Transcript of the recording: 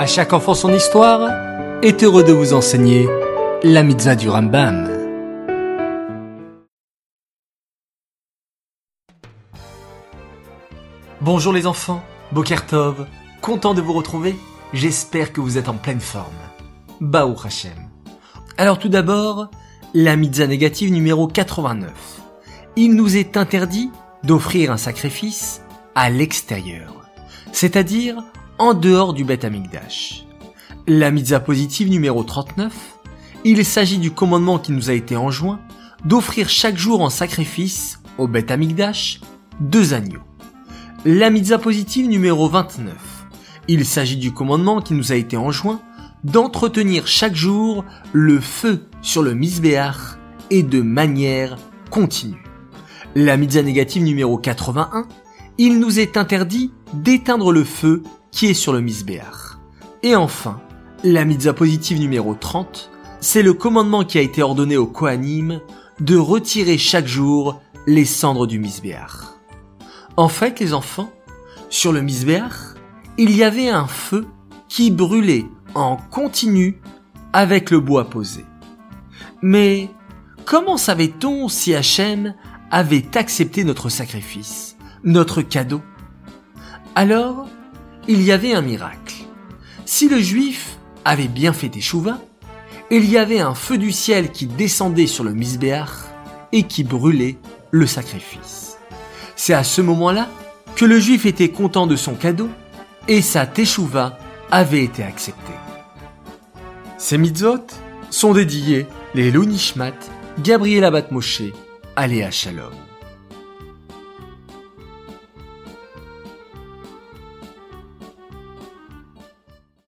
À chaque enfant son histoire est heureux de vous enseigner la mitzvah du Rambam. Bonjour les enfants, Bokertov, content de vous retrouver, j'espère que vous êtes en pleine forme. Baou Hashem. Alors tout d'abord, la mitzvah négative numéro 89. Il nous est interdit d'offrir un sacrifice à l'extérieur, c'est-à-dire en dehors du Beth Amikdash. La mitzvah positive numéro 39, il s'agit du commandement qui nous a été enjoint d'offrir chaque jour en sacrifice au Beth Amikdash deux agneaux. La mitzvah positive numéro 29, il s'agit du commandement qui nous a été enjoint d'entretenir chaque jour le feu sur le misbéach et de manière continue. La mitzvah négative numéro 81, il nous est interdit d'éteindre le feu qui est sur le misbéach. Et enfin, la mitzvah positive numéro 30, c'est le commandement qui a été ordonné au Kohanim de retirer chaque jour les cendres du misbéach. En fait, les enfants, sur le misbéach, il y avait un feu qui brûlait en continu avec le bois posé. Mais comment savait-on si Hachem avait accepté notre sacrifice, notre cadeau? Alors, il y avait un miracle. Si le juif avait bien fait échouva, il y avait un feu du ciel qui descendait sur le misbéach et qui brûlait le sacrifice. C'est à ce moment-là que le juif était content de son cadeau et sa teshuva avait été acceptée. Ces mitzvot sont dédiés les Nishmat, Gabriel Abat Moshe, Aléa Shalom.